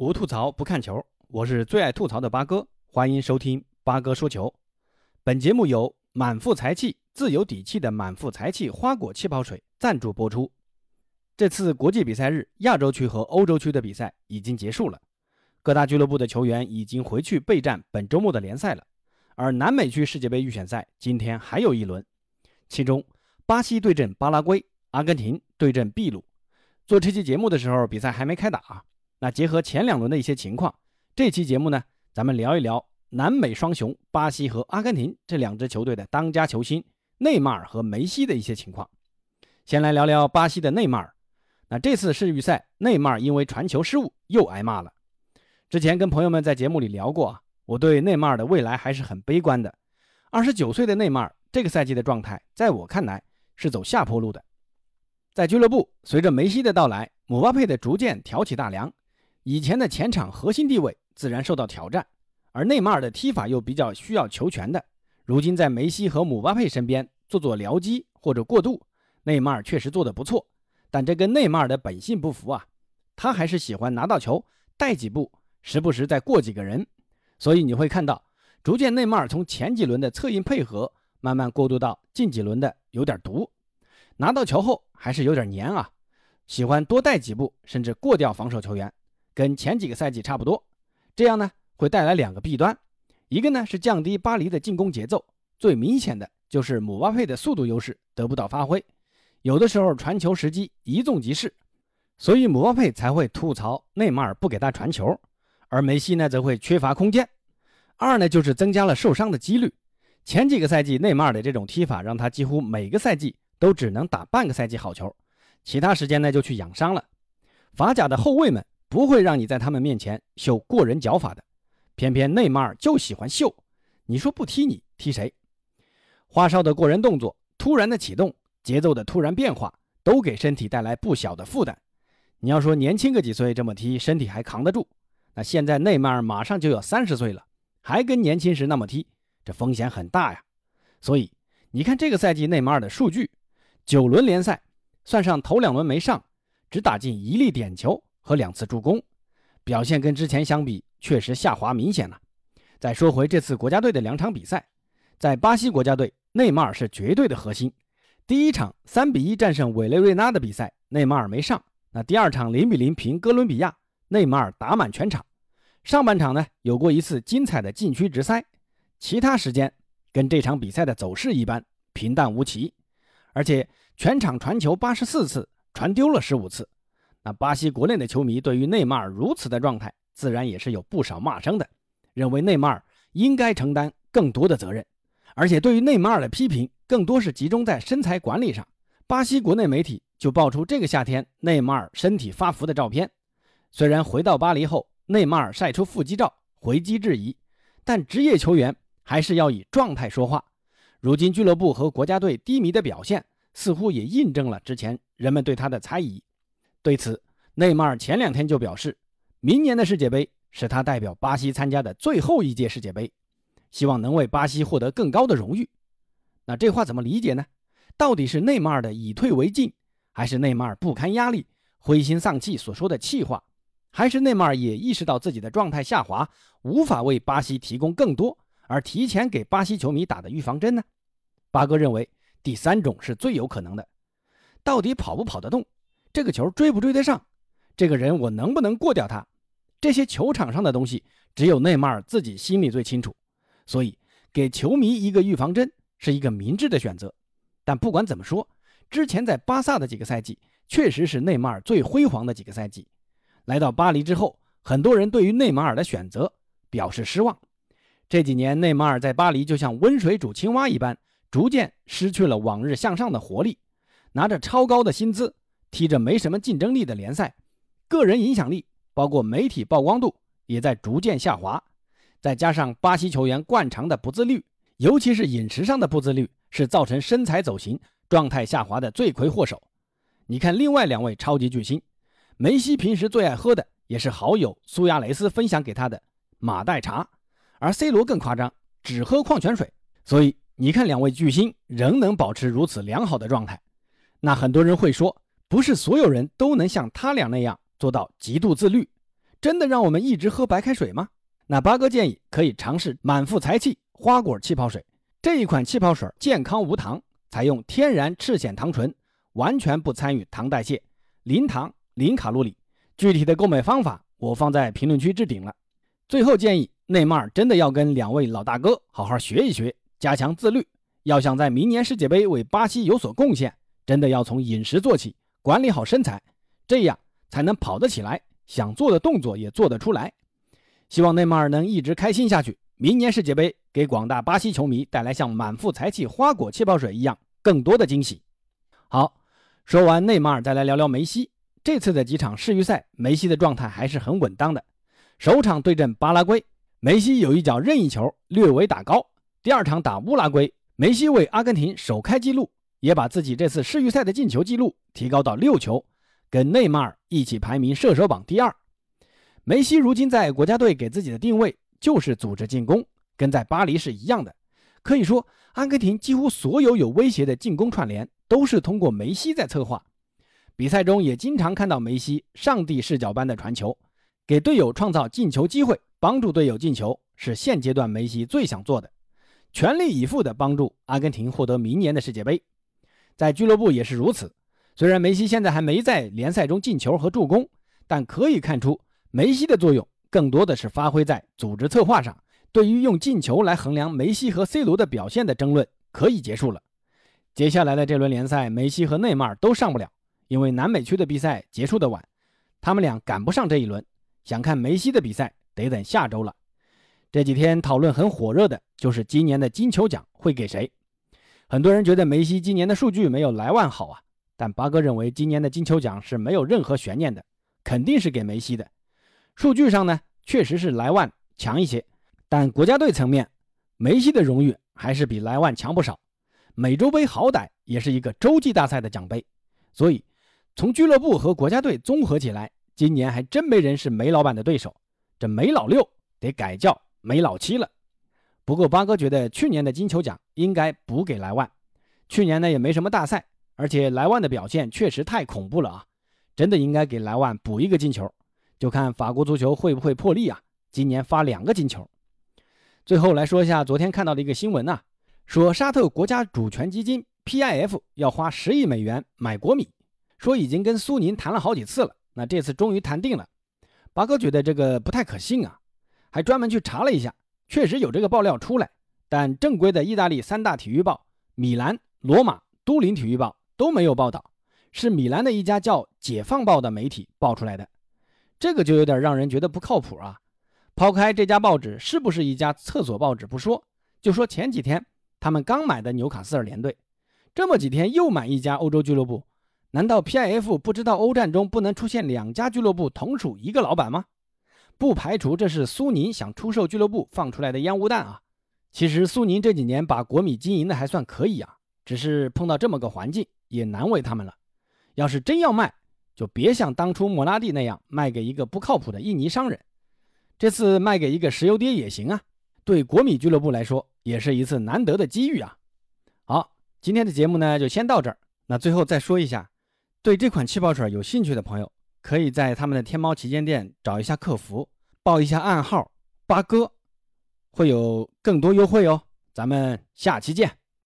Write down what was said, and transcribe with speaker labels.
Speaker 1: 无吐槽不看球，我是最爱吐槽的八哥，欢迎收听八哥说球。本节目由满腹才气、自有底气的满腹才气花果气泡水赞助播出。这次国际比赛日，亚洲区和欧洲区的比赛已经结束了，各大俱乐部的球员已经回去备战本周末的联赛了。而南美区世界杯预选赛今天还有一轮，其中巴西对阵巴拉圭，阿根廷对阵秘鲁。做这期节目的时候，比赛还没开打。那结合前两轮的一些情况，这期节目呢，咱们聊一聊南美双雄巴西和阿根廷这两支球队的当家球星内马尔和梅西的一些情况。先来聊聊巴西的内马尔。那这次世预赛，内马尔因为传球失误又挨骂了。之前跟朋友们在节目里聊过啊，我对内马尔的未来还是很悲观的。二十九岁的内马尔这个赛季的状态，在我看来是走下坡路的。在俱乐部，随着梅西的到来，姆巴佩的逐渐挑起大梁。以前的前场核心地位自然受到挑战，而内马尔的踢法又比较需要球权的。如今在梅西和姆巴佩身边做做僚机或者过渡，内马尔确实做得不错，但这跟内马尔的本性不符啊。他还是喜欢拿到球带几步，时不时再过几个人。所以你会看到，逐渐内马尔从前几轮的策应配合，慢慢过渡到近几轮的有点毒，拿到球后还是有点黏啊，喜欢多带几步，甚至过掉防守球员。跟前几个赛季差不多，这样呢会带来两个弊端，一个呢是降低巴黎的进攻节奏，最明显的就是姆巴佩的速度优势得不到发挥，有的时候传球时机一纵即逝，所以姆巴佩才会吐槽内马尔不给他传球，而梅西呢则会缺乏空间。二呢就是增加了受伤的几率，前几个赛季内马尔的这种踢法让他几乎每个赛季都只能打半个赛季好球，其他时间呢就去养伤了。法甲的后卫们。不会让你在他们面前秀过人脚法的，偏偏内马尔就喜欢秀。你说不踢你踢谁？花哨的过人动作、突然的启动、节奏的突然变化，都给身体带来不小的负担。你要说年轻个几岁这么踢，身体还扛得住？那现在内马尔马上就要三十岁了，还跟年轻时那么踢，这风险很大呀。所以你看这个赛季内马尔的数据，九轮联赛算上头两轮没上，只打进一粒点球。和两次助攻，表现跟之前相比确实下滑明显了。再说回这次国家队的两场比赛，在巴西国家队，内马尔是绝对的核心。第一场三比一战胜委内瑞拉的比赛，内马尔没上；那第二场零比零平哥伦比亚，内马尔打满全场。上半场呢有过一次精彩的禁区直塞，其他时间跟这场比赛的走势一般，平淡无奇。而且全场传球八十四次，传丢了十五次。那巴西国内的球迷对于内马尔如此的状态，自然也是有不少骂声的，认为内马尔应该承担更多的责任，而且对于内马尔的批评更多是集中在身材管理上。巴西国内媒体就爆出这个夏天内马尔身体发福的照片，虽然回到巴黎后内马尔晒出腹肌照回击质疑，但职业球员还是要以状态说话。如今俱乐部和国家队低迷的表现，似乎也印证了之前人们对他的猜疑。对此，内马尔前两天就表示，明年的世界杯是他代表巴西参加的最后一届世界杯，希望能为巴西获得更高的荣誉。那这话怎么理解呢？到底是内马尔的以退为进，还是内马尔不堪压力、灰心丧气所说的气话，还是内马尔也意识到自己的状态下滑，无法为巴西提供更多，而提前给巴西球迷打的预防针呢？八哥认为第三种是最有可能的。到底跑不跑得动？这个球追不追得上？这个人我能不能过掉他？这些球场上的东西，只有内马尔自己心里最清楚。所以，给球迷一个预防针是一个明智的选择。但不管怎么说，之前在巴萨的几个赛季，确实是内马尔最辉煌的几个赛季。来到巴黎之后，很多人对于内马尔的选择表示失望。这几年，内马尔在巴黎就像温水煮青蛙一般，逐渐失去了往日向上的活力，拿着超高的薪资。踢着没什么竞争力的联赛，个人影响力包括媒体曝光度也在逐渐下滑，再加上巴西球员惯常的不自律，尤其是饮食上的不自律，是造成身材走形、状态下滑的罪魁祸首。你看，另外两位超级巨星，梅西平时最爱喝的也是好友苏亚雷斯分享给他的马黛茶，而 C 罗更夸张，只喝矿泉水。所以你看，两位巨星仍能保持如此良好的状态，那很多人会说。不是所有人都能像他俩那样做到极度自律，真的让我们一直喝白开水吗？那八哥建议可以尝试满腹才气花果气泡水这一款气泡水，健康无糖，采用天然赤藓糖醇，完全不参与糖代谢，零糖零卡路里。具体的购买方法我放在评论区置顶了。最后建议内马尔真的要跟两位老大哥好好学一学，加强自律。要想在明年世界杯为巴西有所贡献，真的要从饮食做起，管理好身材，这样才能跑得起来，想做的动作也做得出来。希望内马尔能一直开心下去，明年世界杯给广大巴西球迷带来像满腹才气花果气泡水一样更多的惊喜。好，说完内马尔，再来聊聊梅西。这次的几场世预赛，梅西的状态还是很稳当的。首场对阵巴拉圭，梅西有一脚任意球略微打高；第二场打乌拉圭，梅西为阿根廷首开纪录，也把自己这次世预赛的进球纪录提高到六球，跟内马尔一起排名射手榜第二。梅西如今在国家队给自己的定位就是组织进攻，跟在巴黎是一样的。可以说，阿根廷几乎所有有威胁的进攻串联都是通过梅西在策划。比赛中也经常看到梅西上帝视角般的传球，给队友创造进球机会，帮助队友进球，是现阶段梅西最想做的，全力以赴地帮助阿根廷获得明年的世界杯。在俱乐部也是如此。虽然梅西现在还没在联赛中进球和助攻，但可以看出。梅西的作用更多的是发挥在组织策划上。对于用进球来衡量梅西和 C 罗的表现的争论可以结束了。接下来的这轮联赛，梅西和内马尔都上不了，因为南美区的比赛结束的晚，他们俩赶不上这一轮。想看梅西的比赛，得等下周了。这几天讨论很火热的就是今年的金球奖会给谁。很多人觉得梅西今年的数据没有莱万好啊，但八哥认为今年的金球奖是没有任何悬念的，肯定是给梅西的。数据上呢，确实是莱万强一些，但国家队层面，梅西的荣誉还是比莱万强不少。美洲杯好歹也是一个洲际大赛的奖杯，所以从俱乐部和国家队综合起来，今年还真没人是梅老板的对手。这梅老六得改叫梅老七了。不过八哥觉得去年的金球奖应该补给莱万，去年呢也没什么大赛，而且莱万的表现确实太恐怖了啊，真的应该给莱万补一个金球。就看法国足球会不会破例啊？今年发两个金球。最后来说一下昨天看到的一个新闻呐，说沙特国家主权基金 PIF 要花十亿美元买国米，说已经跟苏宁谈了好几次了，那这次终于谈定了。八哥觉得这个不太可信啊，还专门去查了一下，确实有这个爆料出来，但正规的意大利三大体育报米兰、罗马、都灵体育报都没有报道，是米兰的一家叫《解放报》的媒体爆出来的。这个就有点让人觉得不靠谱啊！抛开这家报纸是不是一家厕所报纸不说，就说前几天他们刚买的纽卡斯尔联队，这么几天又买一家欧洲俱乐部，难道 PIF 不知道欧战中不能出现两家俱乐部同属一个老板吗？不排除这是苏宁想出售俱乐部放出来的烟雾弹啊！其实苏宁这几年把国米经营的还算可以啊，只是碰到这么个环境也难为他们了。要是真要卖，就别像当初莫拉蒂那样卖给一个不靠谱的印尼商人，这次卖给一个石油爹也行啊。对国米俱乐部来说，也是一次难得的机遇啊。好，今天的节目呢就先到这儿。那最后再说一下，对这款气泡水有兴趣的朋友，可以在他们的天猫旗舰店找一下客服，报一下暗号“八哥”，会有更多优惠哦。咱们下期见。